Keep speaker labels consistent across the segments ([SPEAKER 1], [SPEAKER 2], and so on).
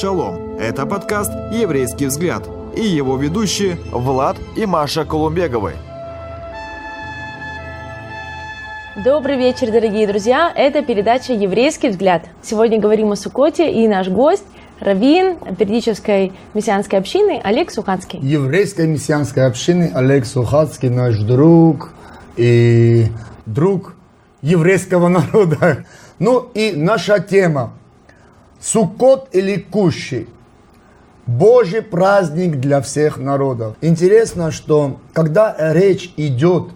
[SPEAKER 1] Шалом! Это подкаст «Еврейский взгляд» и его ведущие Влад и Маша Колумбеговы.
[SPEAKER 2] Добрый вечер, дорогие друзья! Это передача «Еврейский взгляд». Сегодня говорим о Сукоте и наш гость – раввин периодической мессианской общины Олег Суханский.
[SPEAKER 3] Еврейской мессианской общины Олег Суханский, наш друг и друг еврейского народа. Ну и наша тема Суккот или Кущи. Божий праздник для всех народов. Интересно, что когда речь идет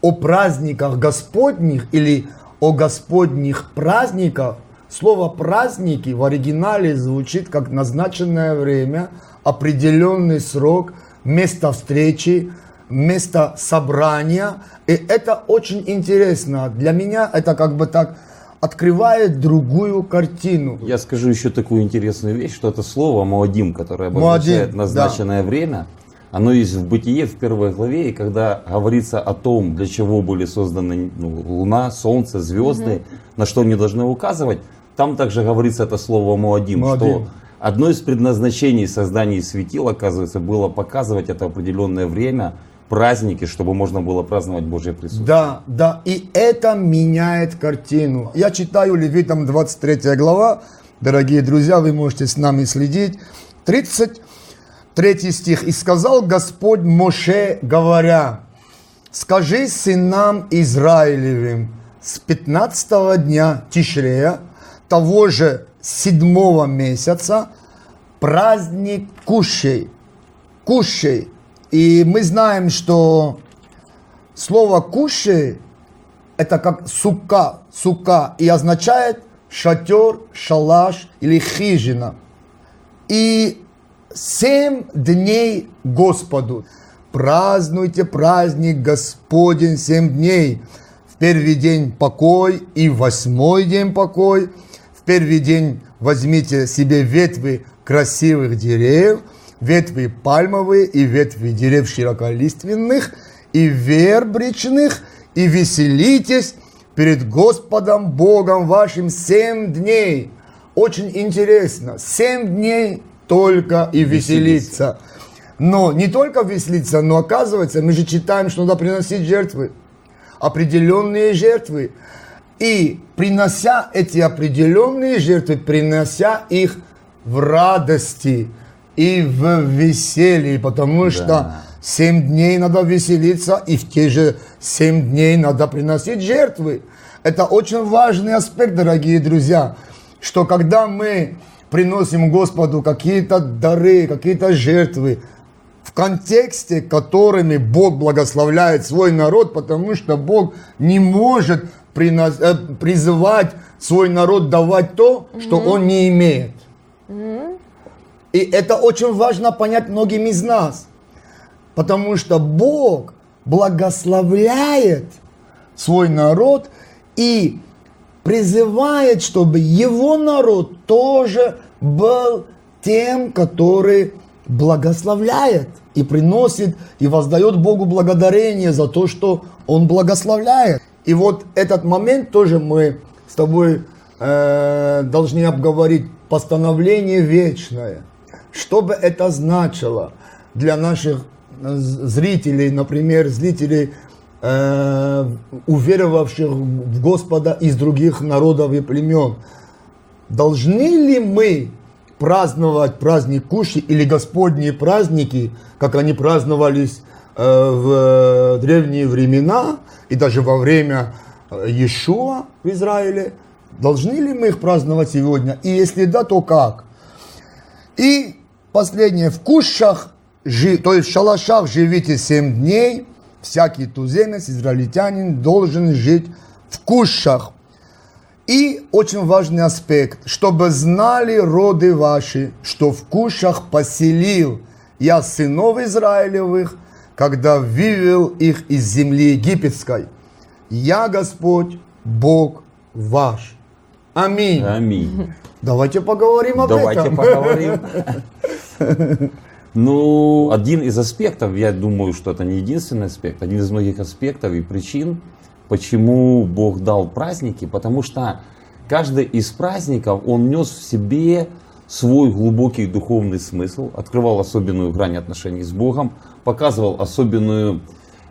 [SPEAKER 3] о праздниках Господних или о Господних праздниках, слово праздники в оригинале звучит как назначенное время, определенный срок, место встречи, место собрания. И это очень интересно. Для меня это как бы так открывает другую картину.
[SPEAKER 4] Я скажу еще такую интересную вещь, что это слово «моадим», которое обозначает Муадим, назначенное да. время, оно есть в Бытие в первой главе, и когда говорится о том, для чего были созданы ну, Луна, Солнце, звезды, угу. на что они должны указывать, там также говорится это слово «моадим», Муадим. что одно из предназначений создания светил, оказывается, было показывать это определенное время – праздники, чтобы можно было праздновать Божье присутствие.
[SPEAKER 3] Да, да, и это меняет картину. Я читаю Левитам 23 глава, дорогие друзья, вы можете с нами следить. 33 стих. «И сказал Господь Моше, говоря, скажи сынам Израилевым, с 15 дня Тишрея, того же седьмого месяца, праздник Кушей, Кушей, и мы знаем, что слово кушай это как сука, сука, и означает шатер, шалаш или хижина. И семь дней Господу. Празднуйте праздник Господень семь дней. В первый день покой и восьмой день покой. В первый день возьмите себе ветви красивых деревьев – ветви пальмовые и ветви дерев широколиственных и вербричных, и веселитесь перед Господом Богом вашим семь дней. Очень интересно, семь дней только и веселиться. Но не только веселиться, но оказывается, мы же читаем, что надо приносить жертвы. Определенные жертвы. И принося эти определенные жертвы, принося их в радости, и в веселье, потому да. что семь дней надо веселиться, и в те же семь дней надо приносить жертвы. Это очень важный аспект, дорогие друзья, что когда мы приносим Господу какие-то дары, какие-то жертвы, в контексте, которыми Бог благословляет свой народ, потому что Бог не может принос, э, призывать свой народ давать то, что mm-hmm. он не имеет. И это очень важно понять многим из нас. Потому что Бог благословляет свой народ и призывает, чтобы его народ тоже был тем, который благословляет и приносит и воздает Богу благодарение за то, что Он благословляет. И вот этот момент тоже мы с тобой э, должны обговорить. Постановление вечное – что бы это значило для наших э, зрителей, например, зрителей, э, уверовавших в Господа из других народов и племен? Должны ли мы праздновать праздник Куши или Господние праздники, как они праздновались э, в древние времена и даже во время э, Иешуа в Израиле? Должны ли мы их праздновать сегодня? И если да, то как? И Последнее, в кущах, то есть в шалашах живите семь дней, всякий туземец, израильтянин должен жить в кущах. И очень важный аспект, чтобы знали роды ваши, что в кущах поселил я сынов Израилевых, когда вывел их из земли египетской. Я Господь, Бог ваш. Аминь.
[SPEAKER 4] Аминь.
[SPEAKER 3] Давайте поговорим об
[SPEAKER 4] Давайте
[SPEAKER 3] этом.
[SPEAKER 4] Давайте поговорим. Ну, один из аспектов, я думаю, что это не единственный аспект, один из многих аспектов и причин, почему Бог дал праздники, потому что каждый из праздников, он нес в себе свой глубокий духовный смысл, открывал особенную грань отношений с Богом, показывал особенную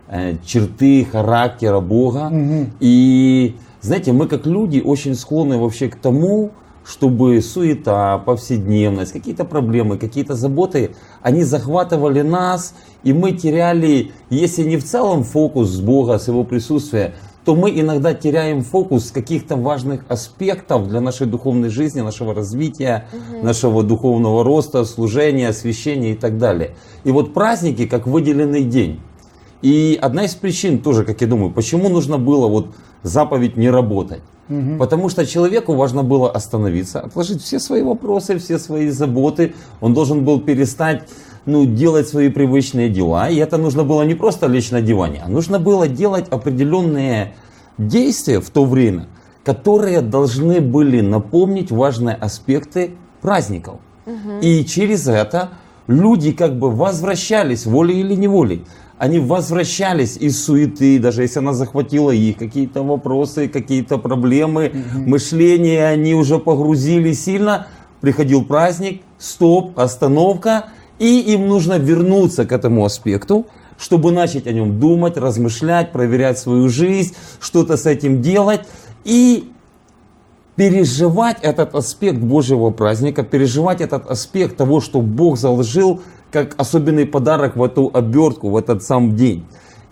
[SPEAKER 4] э, черты характера Бога. Угу. И знаете, мы как люди очень склонны вообще к тому, чтобы суета, повседневность, какие-то проблемы, какие-то заботы, они захватывали нас, и мы теряли, если не в целом фокус с Бога, с Его присутствия, то мы иногда теряем фокус каких-то важных аспектов для нашей духовной жизни, нашего развития, угу. нашего духовного роста, служения, освящения и так далее. И вот праздники как выделенный день. И одна из причин тоже, как я думаю, почему нужно было вот заповедь не работать. Угу. Потому что человеку важно было остановиться, отложить все свои вопросы, все свои заботы. Он должен был перестать ну, делать свои привычные дела. И это нужно было не просто лечь на диване, а нужно было делать определенные действия в то время, которые должны были напомнить важные аспекты праздников. Угу. И через это люди как бы возвращались волей или неволей. Они возвращались из суеты, даже если она захватила их, какие-то вопросы, какие-то проблемы, угу. мышление, они уже погрузили сильно. Приходил праздник, стоп, остановка, и им нужно вернуться к этому аспекту, чтобы начать о нем думать, размышлять, проверять свою жизнь, что-то с этим делать и переживать этот аспект Божьего праздника, переживать этот аспект того, что Бог заложил как особенный подарок в эту обертку, в этот сам день.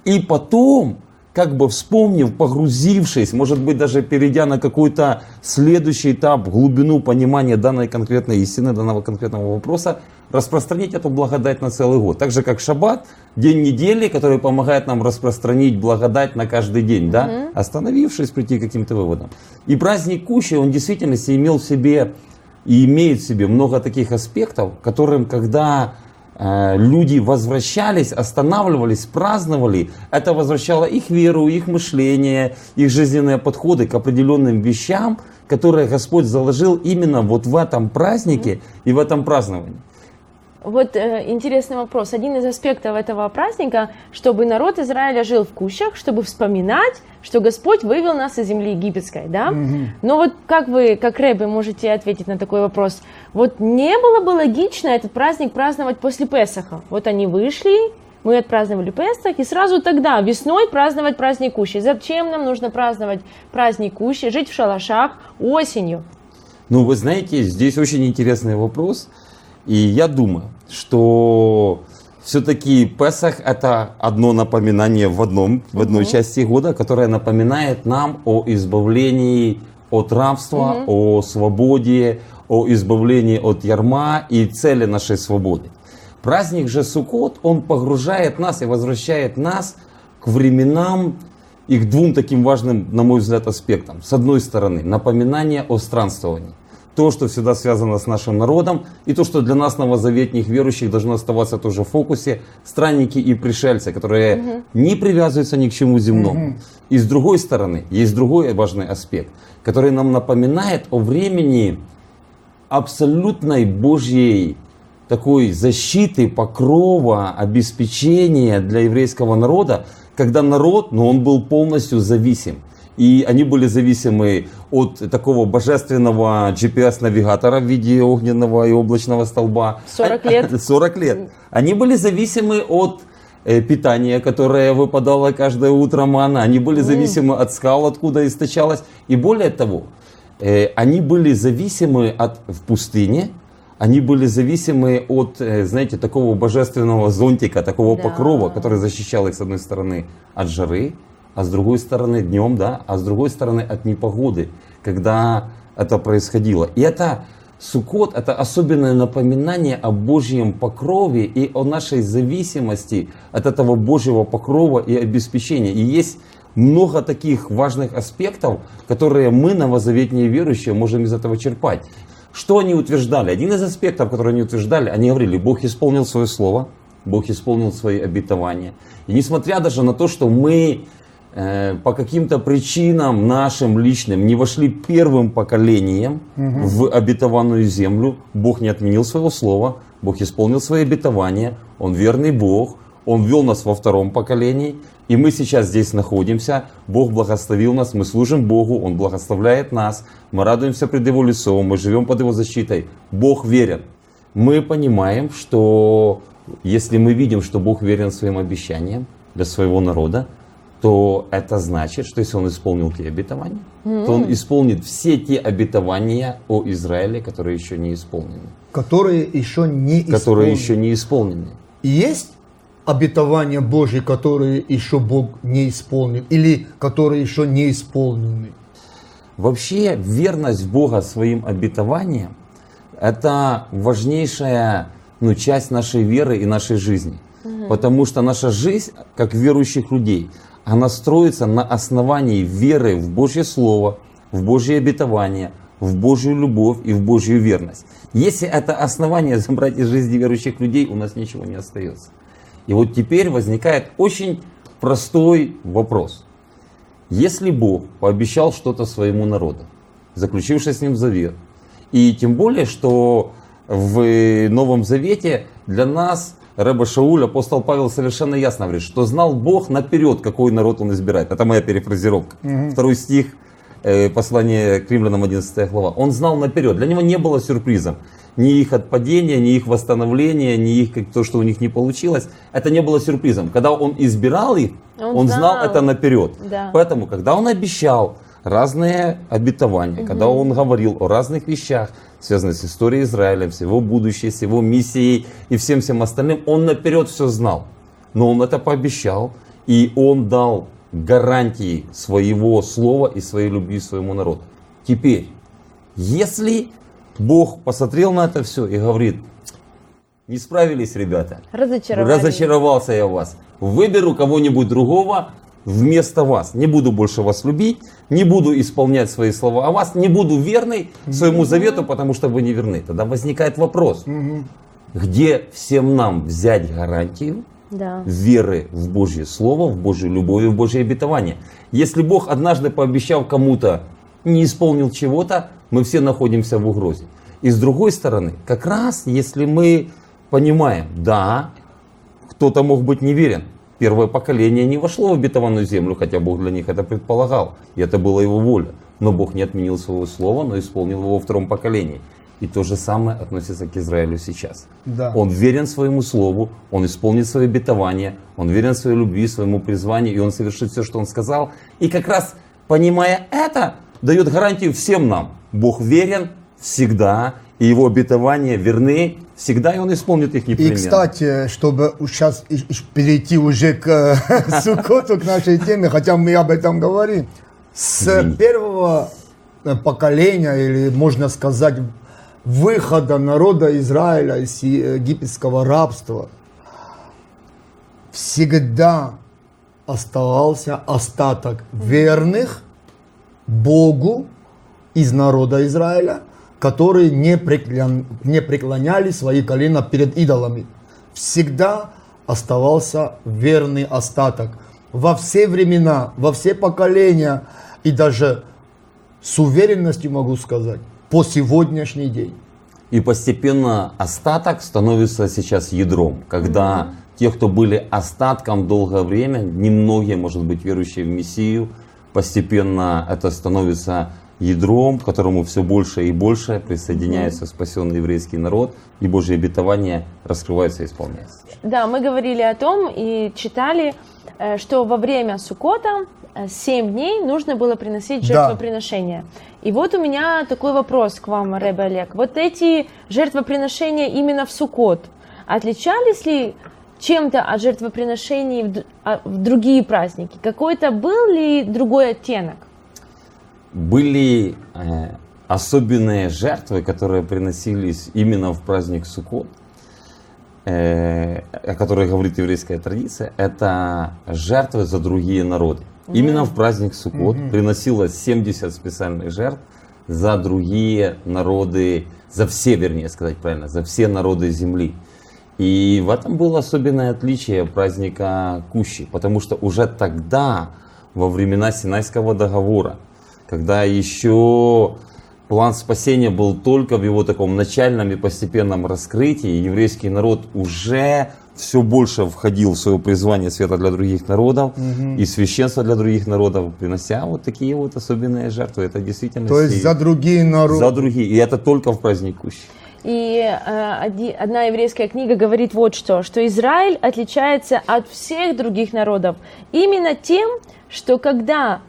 [SPEAKER 4] И потом как бы вспомнив, погрузившись, может быть даже перейдя на какой-то следующий этап, глубину понимания данной конкретной истины, данного конкретного вопроса, распространить эту благодать на целый год. Так же как шаббат, день недели, который помогает нам распространить благодать на каждый день, да, угу. остановившись, прийти к каким-то выводам. И праздник Кущи, он в действительности имел в себе и имеет в себе много таких аспектов, которым, когда люди возвращались, останавливались, праздновали, это возвращало их веру, их мышление, их жизненные подходы к определенным вещам, которые Господь заложил именно вот в этом празднике и в этом праздновании.
[SPEAKER 2] Вот э, интересный вопрос. Один из аспектов этого праздника, чтобы народ Израиля жил в кущах, чтобы вспоминать, что Господь вывел нас из земли египетской, да? Угу. Но вот как вы, как Рэбе, можете ответить на такой вопрос? Вот не было бы логично этот праздник праздновать после Песаха. Вот они вышли, мы отпраздновали Песах, и сразу тогда, весной, праздновать праздник Кущи. Зачем нам нужно праздновать праздник Кущи, жить в шалашах осенью?
[SPEAKER 4] Ну, вы знаете, здесь очень интересный вопрос – и я думаю, что все-таки Песах это одно напоминание в, одном, в одной угу. части года, которое напоминает нам о избавлении от рабства, угу. о свободе, о избавлении от ярма и цели нашей свободы. Праздник же Суккот, он погружает нас и возвращает нас к временам и к двум таким важным, на мой взгляд, аспектам. С одной стороны, напоминание о странствовании то, что всегда связано с нашим народом, и то, что для нас, новозаветних верующих, должно оставаться тоже в фокусе, странники и пришельцы, которые угу. не привязываются ни к чему земному. Угу. И с другой стороны, есть другой важный аспект, который нам напоминает о времени абсолютной Божьей такой защиты, покрова, обеспечения для еврейского народа, когда народ, но ну, он был полностью зависим и они были зависимы от такого божественного GPS-навигатора в виде огненного и облачного столба.
[SPEAKER 2] 40 лет.
[SPEAKER 4] 40 лет. Они были зависимы от э, питания, которое выпадало каждое утро мана. Они были зависимы от скал, откуда источалось. И более того, э, они были зависимы от в пустыне, они были зависимы от, э, знаете, такого божественного зонтика, такого да. покрова, который защищал их с одной стороны от жары, а с другой стороны днем, да, а с другой стороны от непогоды, когда это происходило. И это Суккот – это особенное напоминание о Божьем покрове и о нашей зависимости от этого Божьего покрова и обеспечения. И есть много таких важных аспектов, которые мы, новозаветные верующие, можем из этого черпать. Что они утверждали? Один из аспектов, которые они утверждали, они говорили, Бог исполнил свое слово, Бог исполнил свои обетования. И несмотря даже на то, что мы по каким-то причинам нашим личным не вошли первым поколением угу. в обетованную землю, Бог не отменил своего слова, Бог исполнил свои обетования, Он верный Бог, Он вел нас во втором поколении, И мы сейчас здесь находимся, Бог благословил нас, мы служим Богу, Он благословляет нас, мы радуемся пред Его лицом, мы живем под Его защитой. Бог верен. Мы понимаем, что если мы видим, что Бог верен своим обещаниям для своего народа, то это значит, что если Он исполнил те обетования, mm-hmm. то Он исполнит все те обетования о Израиле, которые еще не исполнены.
[SPEAKER 3] Которые еще не
[SPEAKER 4] исполнены. Которые еще не исполнены.
[SPEAKER 3] Есть обетования Божьи, которые еще Бог не исполнил, или которые еще не исполнены?
[SPEAKER 4] Вообще верность Бога своим обетованиям – это важнейшая ну, часть нашей веры и нашей жизни. Угу. Потому что наша жизнь, как верующих людей, она строится на основании веры в Божье Слово, в Божье обетование, в Божью любовь и в Божью верность. Если это основание забрать из жизни верующих людей, у нас ничего не остается. И вот теперь возникает очень простой вопрос. Если Бог пообещал что-то своему народу, заключивший с ним завет, и тем более, что в Новом Завете для нас Рэба Шауль, апостол Павел совершенно ясно говорит, что знал Бог наперед, какой народ он избирает. Это моя перефразировка. Угу. Второй стих э, послания к римлянам 11 глава. Он знал наперед. Для него не было сюрпризом ни их отпадения, ни их восстановления, ни их как, то, что у них не получилось, это не было сюрпризом. Когда он избирал их, он, он знал. знал это наперед. Да. Поэтому, когда он обещал разные обетования, угу. когда он говорил о разных вещах, связанных с историей Израиля, с его будущей, с его миссией и всем всем остальным, он наперед все знал. Но он это пообещал, и он дал гарантии своего слова и своей любви своему народу. Теперь, если Бог посмотрел на это все и говорит, не справились, ребята. Разочаровался я в вас. Выберу кого-нибудь другого вместо вас. Не буду больше вас любить, не буду исполнять свои слова о вас, не буду верной своему завету, потому что вы не верны. Тогда возникает вопрос, где всем нам взять гарантию да. веры в Божье Слово, в Божью любовь и в Божье обетование? Если Бог однажды пообещал кому-то, не исполнил чего-то, мы все находимся в угрозе. И с другой стороны, как раз если мы понимаем, да, кто-то мог быть неверен, первое поколение не вошло в обетованную землю, хотя Бог для них это предполагал, и это была его воля. Но Бог не отменил своего слова, но исполнил его во втором поколении. И то же самое относится к Израилю сейчас. Да. Он верен своему слову, он исполнит свое обетование, он верен своей любви, своему призванию, и он совершит все, что он сказал. И как раз понимая это, дает гарантию всем нам. Бог верен всегда, и его обетования верны всегда, и он исполнит их непременно.
[SPEAKER 3] И, кстати, чтобы сейчас перейти уже к Сукоту, к нашей теме, хотя мы об этом говорим, с первого э, поколения, или можно сказать, выхода народа Израиля из египетского рабства, всегда оставался остаток верных Богу из народа Израиля, которые не, преклон, не преклоняли свои колена перед идолами. Всегда оставался верный остаток. Во все времена, во все поколения и даже с уверенностью могу сказать, по сегодняшний день.
[SPEAKER 4] И постепенно остаток становится сейчас ядром, когда mm-hmm. те, кто были остатком долгое время, немногие, может быть, верующие в Мессию, постепенно это становится ядром, к которому все больше и больше присоединяется спасенный еврейский народ, и Божье обетование раскрывается и исполняется.
[SPEAKER 2] Да, мы говорили о том и читали, э, что во время Сукота 7 э, дней нужно было приносить жертвоприношения. Да. И вот у меня такой вопрос к вам, Рэбе Олег. Вот эти жертвоприношения именно в Сукот, отличались ли чем-то от жертвоприношений а, в другие праздники? Какой-то был ли другой оттенок?
[SPEAKER 4] Были э, особенные жертвы, которые приносились именно в праздник Суккот, э, о которых говорит еврейская традиция. Это жертвы за другие народы. Mm-hmm. Именно в праздник Суккот mm-hmm. приносилось 70 специальных жертв за другие народы, за все, вернее сказать правильно, за все народы земли. И в этом было особенное отличие праздника Кущи, потому что уже тогда, во времена Синайского договора, когда еще план спасения был только в его таком начальном и постепенном раскрытии, еврейский народ уже все больше входил в свое призвание света для других народов угу. и священства для других народов, принося вот такие вот особенные жертвы. Это действительно...
[SPEAKER 3] То есть за другие народы.
[SPEAKER 4] За другие. И это только в праздник Кущи.
[SPEAKER 2] И э, одна еврейская книга говорит вот что, что Израиль отличается от всех других народов именно тем, что когда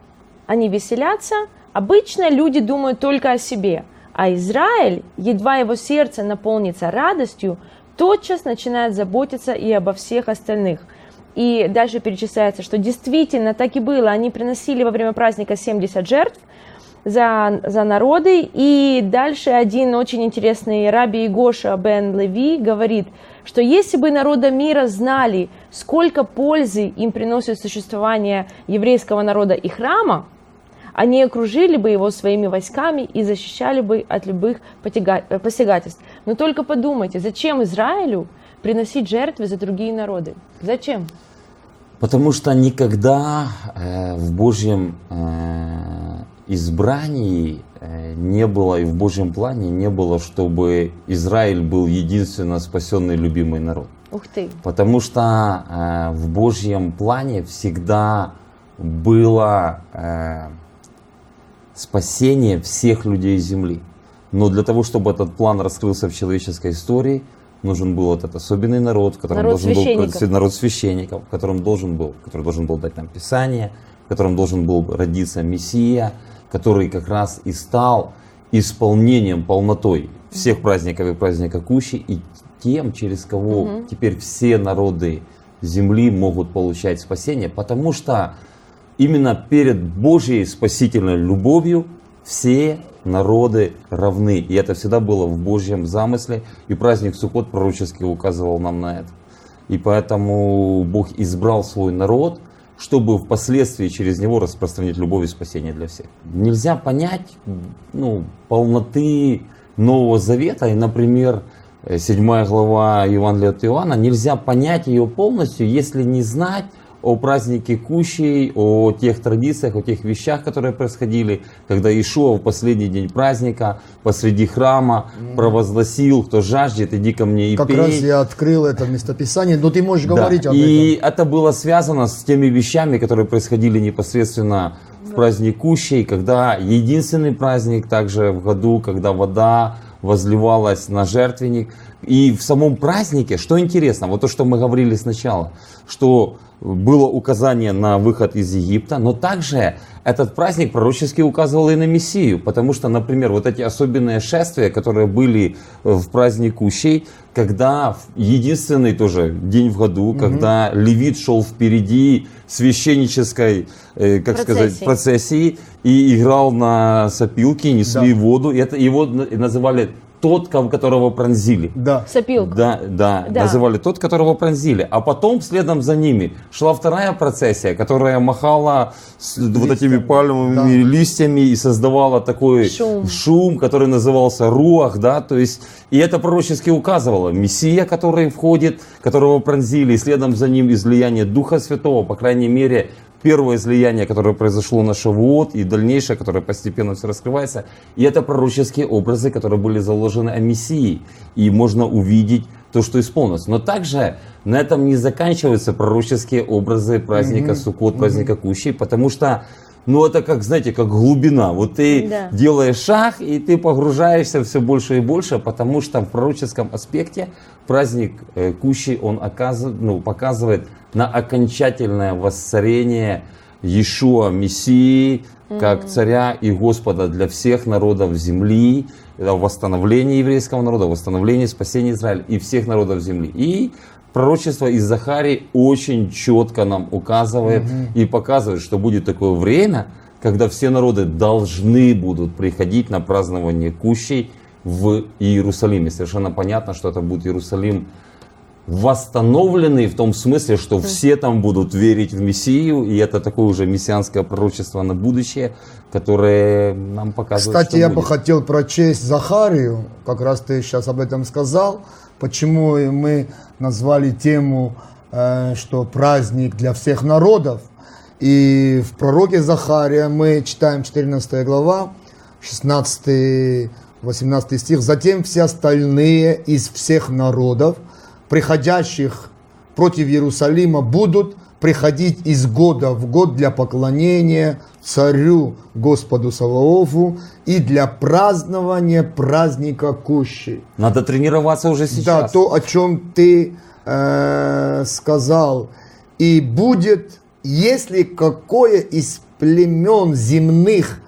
[SPEAKER 2] они веселятся, обычно люди думают только о себе, а Израиль, едва его сердце наполнится радостью, тотчас начинает заботиться и обо всех остальных. И дальше перечисляется, что действительно так и было. Они приносили во время праздника 70 жертв за, за народы. И дальше один очень интересный раби Игоша бен Леви говорит, что если бы народа мира знали, сколько пользы им приносит существование еврейского народа и храма, они окружили бы его своими войсками и защищали бы от любых посягательств. Но только подумайте, зачем Израилю приносить жертвы за другие народы? Зачем?
[SPEAKER 4] Потому что никогда э, в Божьем э, избрании э, не было и в Божьем плане не было, чтобы Израиль был единственно спасенный любимый народ.
[SPEAKER 2] Ух ты!
[SPEAKER 4] Потому что э, в Божьем плане всегда было э, спасение всех людей Земли. Но для того, чтобы этот план раскрылся в человеческой истории, нужен был этот особенный народ, в котором народ должен был народ священников, в котором должен был, который должен был дать нам Писание, в котором должен был родиться Мессия, который как раз и стал исполнением, полнотой всех праздников и праздника Кущи, и тем, через кого угу. теперь все народы земли могут получать спасение, потому что именно перед Божьей спасительной любовью все народы равны. И это всегда было в Божьем замысле. И праздник Суккот пророчески указывал нам на это. И поэтому Бог избрал свой народ, чтобы впоследствии через него распространить любовь и спасение для всех. Нельзя понять ну, полноты Нового Завета и, например, 7 глава Евангелия от Иоанна, нельзя понять ее полностью, если не знать о празднике Кущей, о тех традициях, о тех вещах, которые происходили, когда Ишуа в последний день праздника посреди храма провозгласил, кто жаждет, иди ко мне и
[SPEAKER 3] как
[SPEAKER 4] пей.
[SPEAKER 3] Как раз я открыл это местописание, но ты можешь
[SPEAKER 4] да.
[SPEAKER 3] говорить об
[SPEAKER 4] и
[SPEAKER 3] этом.
[SPEAKER 4] это было связано с теми вещами, которые происходили непосредственно в праздник Кущей, когда единственный праздник также в году, когда вода возливалась на жертвенник. И в самом празднике, что интересно, вот то, что мы говорили сначала, что было указание на выход из Египта, но также этот праздник пророчески указывал и на Мессию, потому что, например, вот эти особенные шествия, которые были в праздник Кущей, когда единственный тоже день в году, угу. когда Левит шел впереди священнической, э, как процессии. сказать, процессии и играл на сопилке, несли да. воду, и это его называли тот, которого пронзили.
[SPEAKER 3] Да.
[SPEAKER 2] Сопилка.
[SPEAKER 4] Да, да, да, называли тот, которого пронзили. А потом следом за ними шла вторая процессия, которая махала с листьями. вот этими пальмовыми да. листьями и создавала такой шум. шум, который назывался руах, да, то есть, и это пророчески указывало. Мессия, который входит, которого пронзили, и следом за ним излияние Духа Святого, по крайней мере, первое излияние, которое произошло на Шавуот, и дальнейшее, которое постепенно все раскрывается. И это пророческие образы, которые были заложены о Мессии. И можно увидеть то, что исполнилось. Но также на этом не заканчиваются пророческие образы праздника mm-hmm. Суккот, праздника mm-hmm. Кущей, потому что ну, это как, знаете, как глубина. Вот ты да. делаешь шаг, и ты погружаешься все больше и больше, потому что в пророческом аспекте праздник э, Кущи, он оказывает, ну, показывает на окончательное воссорение Иешуа Мессии, как царя и Господа для всех народов земли, восстановление еврейского народа, восстановление спасения Израиля и всех народов земли. И пророчество из Захарии очень четко нам указывает угу. и показывает, что будет такое время, когда все народы должны будут приходить на празднование Кущей в Иерусалиме. Совершенно понятно, что это будет Иерусалим восстановленный в том смысле, что все там будут верить в Мессию, и это такое уже мессианское пророчество на будущее, которое нам показывает,
[SPEAKER 3] Кстати, я будет. бы хотел прочесть Захарию, как раз ты сейчас об этом сказал, почему мы назвали тему, э, что праздник для всех народов. И в пророке Захария мы читаем 14 глава, 16 18 стих. Затем все остальные из всех народов, приходящих против Иерусалима будут приходить из года в год для поклонения царю Господу Саваофу и для празднования праздника Кущи.
[SPEAKER 4] Надо тренироваться уже сейчас.
[SPEAKER 3] Да, то, о чем ты э, сказал. И будет, если какое из племен земных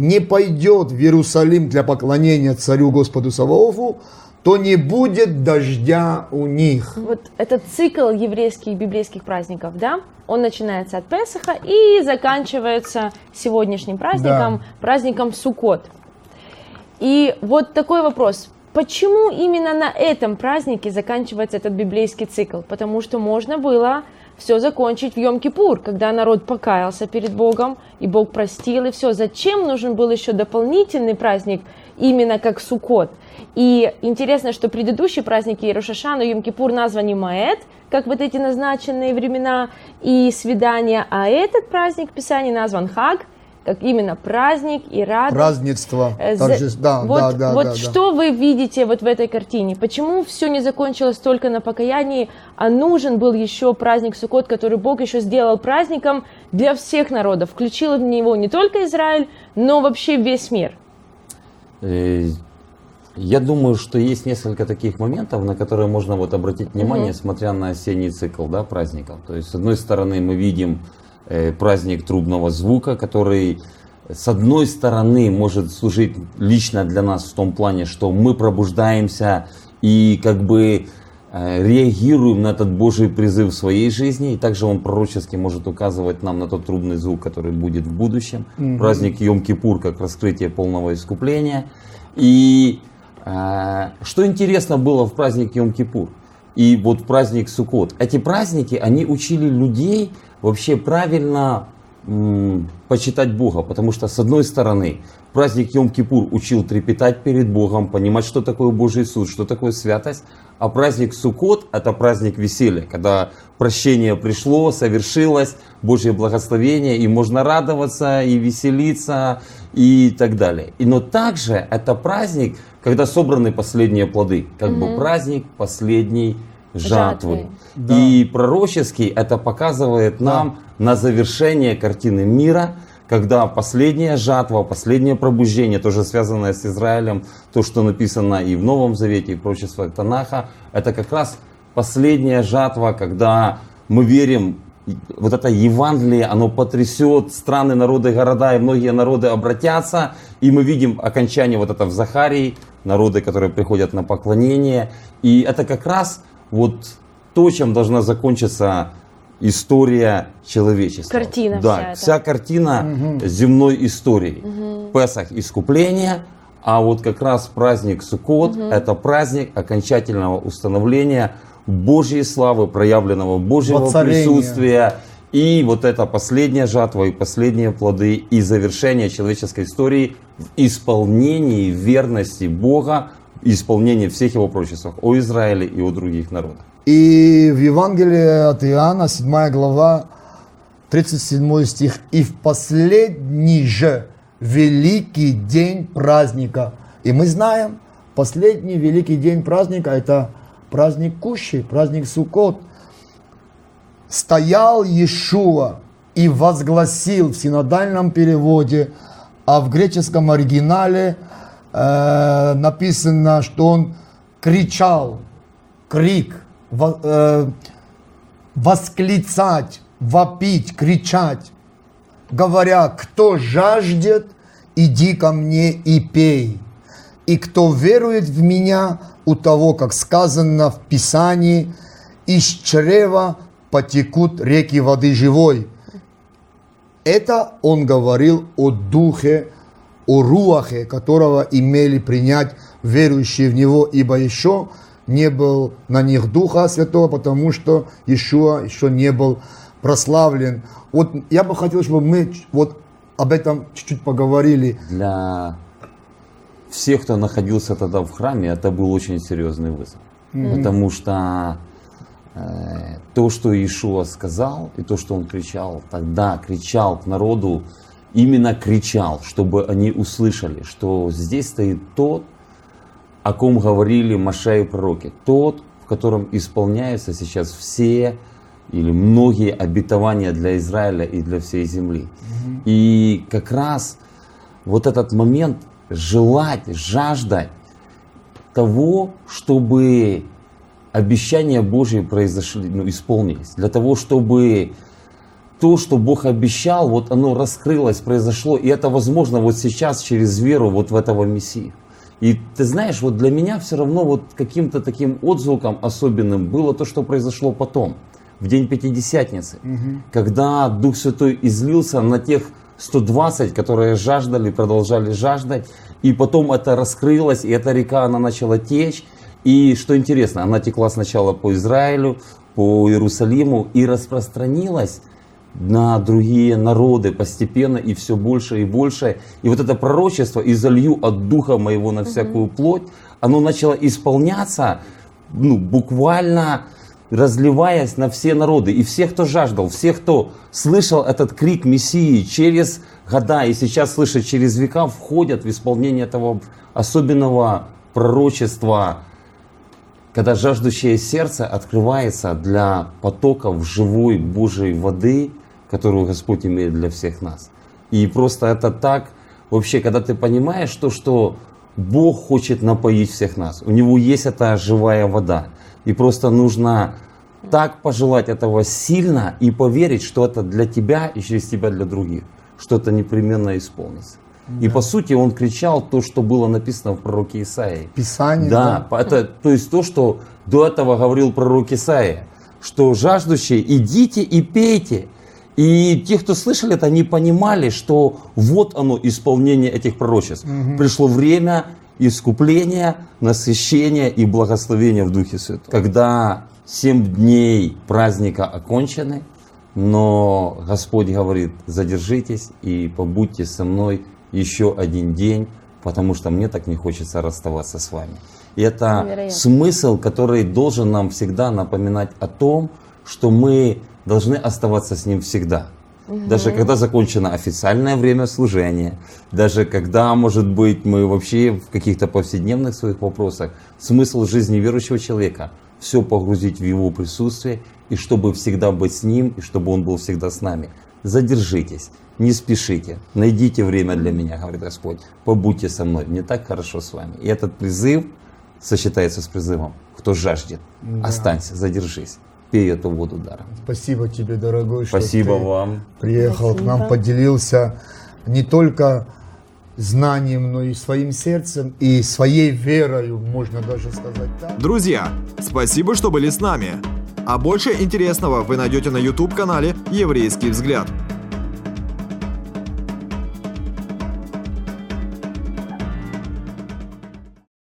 [SPEAKER 3] не пойдет в Иерусалим для поклонения царю Господу Саваофу, то не будет дождя у них.
[SPEAKER 2] Вот этот цикл еврейских библейских праздников, да, он начинается от Песаха и заканчивается сегодняшним праздником, да. праздником Суккот. И вот такой вопрос. Почему именно на этом празднике заканчивается этот библейский цикл? Потому что можно было все закончить в Йом-Кипур, когда народ покаялся перед Богом, и Бог простил, и все. Зачем нужен был еще дополнительный праздник, именно как Суккот? И интересно, что предыдущие праздники Иерушашану и Йом-Кипур названы Маэт, как вот эти назначенные времена и свидания, а этот праздник в Писании назван Хаг, как именно праздник и радость.
[SPEAKER 3] Празднество. Э, торжество. Да,
[SPEAKER 2] вот,
[SPEAKER 3] да, да,
[SPEAKER 2] вот
[SPEAKER 3] да,
[SPEAKER 2] что
[SPEAKER 3] да.
[SPEAKER 2] вы видите вот в этой картине? Почему все не закончилось только на покаянии, а нужен был еще праздник Суккот, который Бог еще сделал праздником для всех народов, включил в него не только Израиль, но вообще весь мир?
[SPEAKER 4] Э, я думаю, что есть несколько таких моментов, на которые можно вот обратить внимание, mm смотря на осенний цикл да, праздников. То есть, с одной стороны, мы видим праздник трубного звука, который, с одной стороны, может служить лично для нас в том плане, что мы пробуждаемся и как бы э, реагируем на этот Божий призыв в своей жизни, и также он пророчески может указывать нам на тот трубный звук, который будет в будущем. mm Праздник Йом-Кипур как раскрытие полного искупления. И а, что интересно было в праздник Йом-Кипур и вот праздник Суккот? Эти праздники, они учили людей вообще правильно почитать Бога, потому что с одной стороны праздник Йом-Кипур учил трепетать перед Богом, понимать, что такое Божий суд, что такое святость, а праздник Суккот – это праздник веселья, когда прощение пришло, совершилось, Божье благословение, и можно радоваться, и веселиться, и так далее. И, но также это праздник, когда собраны последние плоды, как mm бы праздник последней жатвы. Да. И пророческий это показывает нам да. на завершение картины мира, когда последняя жатва, последнее пробуждение, тоже связанное с Израилем, то, что написано и в Новом Завете, и в пророчествах Танаха, это как раз последняя жатва, когда мы верим вот это Евангелие, оно потрясет страны, народы, города, и многие народы обратятся. И мы видим окончание вот это в Захарии, народы, которые приходят на поклонение. И это как раз вот то, чем должна закончиться история человечества.
[SPEAKER 2] Картина
[SPEAKER 4] да,
[SPEAKER 2] вся,
[SPEAKER 4] вся картина угу. земной истории. Угу. Песах искупление, а вот как раз праздник Суккот угу. это праздник окончательного установления Божьей славы, проявленного Божьего Воцарение. присутствия. И вот эта последняя жатва и последние плоды и завершение человеческой истории в исполнении верности Бога, исполнении всех его пророчеств о Израиле и о других народах.
[SPEAKER 3] И в Евангелии от Иоанна, 7 глава, 37 стих. «И в последний же великий день праздника». И мы знаем, последний великий день праздника – это праздник Кущи, праздник Суккот. Стоял Иешуа и возгласил в синодальном переводе, а в греческом оригинале э, написано, что он кричал, крик, во, э, восклицать, вопить, кричать, говоря, кто жаждет, иди ко мне и пей. И кто верует в меня, у того, как сказано в Писании, из чрева потекут реки воды живой. Это он говорил о духе, о руахе, которого имели принять верующие в него, ибо еще не был на них Духа Святого, потому что Иешуа еще не был прославлен. Вот я бы хотел, чтобы мы вот об этом чуть-чуть поговорили.
[SPEAKER 4] Для всех, кто находился тогда в храме, это был очень серьезный вызов. Mm-hmm. Потому что э, то, что Иешуа сказал, и то, что он кричал, тогда кричал к народу, именно кричал, чтобы они услышали, что здесь стоит тот, о ком говорили Маша и пророки, тот, в котором исполняются сейчас все или многие обетования для Израиля и для всей земли. Угу. И как раз вот этот момент желать, жаждать того, чтобы обещания Божьи произошли, ну, исполнились. Для того, чтобы то, что Бог обещал, вот оно раскрылось, произошло. И это возможно вот сейчас через веру вот в этого Мессию. И ты знаешь, вот для меня все равно вот каким-то таким отзвуком особенным было то, что произошло потом, в день Пятидесятницы, угу. когда Дух Святой излился на тех 120, которые жаждали, продолжали жаждать, и потом это раскрылось, и эта река, она начала течь, и что интересно, она текла сначала по Израилю, по Иерусалиму и распространилась на другие народы постепенно и все больше и больше. И вот это пророчество «изолью от духа моего на всякую плоть», оно начало исполняться ну, буквально разливаясь на все народы. И всех, кто жаждал, всех, кто слышал этот крик Мессии через года и сейчас слышит через века, входят в исполнение этого особенного пророчества, когда жаждущее сердце открывается для потоков живой Божьей воды, которую Господь имеет для всех нас. И просто это так, вообще, когда ты понимаешь то, что Бог хочет напоить всех нас. У Него есть эта живая вода. И просто нужно так пожелать этого сильно и поверить, что это для тебя и через тебя для других. Что это непременно исполнится. Да. И по сути он кричал то, что было написано в пророке Исаии.
[SPEAKER 3] Писание.
[SPEAKER 4] Да, да. Это, то есть то, что до этого говорил пророк Исаия, что жаждущие идите и пейте. И те, кто слышали это, они понимали, что вот оно исполнение этих пророчеств. Угу. Пришло время искупления, насыщения и благословения в Духе Святом. Когда семь дней праздника окончены, но Господь говорит, задержитесь и побудьте со мной еще один день, потому что мне так не хочется расставаться с вами. И это Невероятно. смысл, который должен нам всегда напоминать о том, что мы должны оставаться с Ним всегда. Угу. Даже когда закончено официальное время служения, даже когда, может быть, мы вообще в каких-то повседневных своих вопросах, смысл жизни верующего человека – все погрузить в Его присутствие, и чтобы всегда быть с Ним, и чтобы Он был всегда с нами. Задержитесь, не спешите, найдите время для меня, говорит Господь, побудьте со мной, мне так хорошо с вами. И этот призыв сочетается с призывом, кто жаждет, да. останься, задержись пей эту воду даром.
[SPEAKER 3] Спасибо тебе, дорогой,
[SPEAKER 4] что Спасибо ты вам.
[SPEAKER 3] приехал Спасибо. к нам, поделился не только знанием, но и своим сердцем, и своей верою, можно даже сказать так.
[SPEAKER 1] Друзья, спасибо, что были с нами. А больше интересного вы найдете на YouTube-канале «Еврейский взгляд».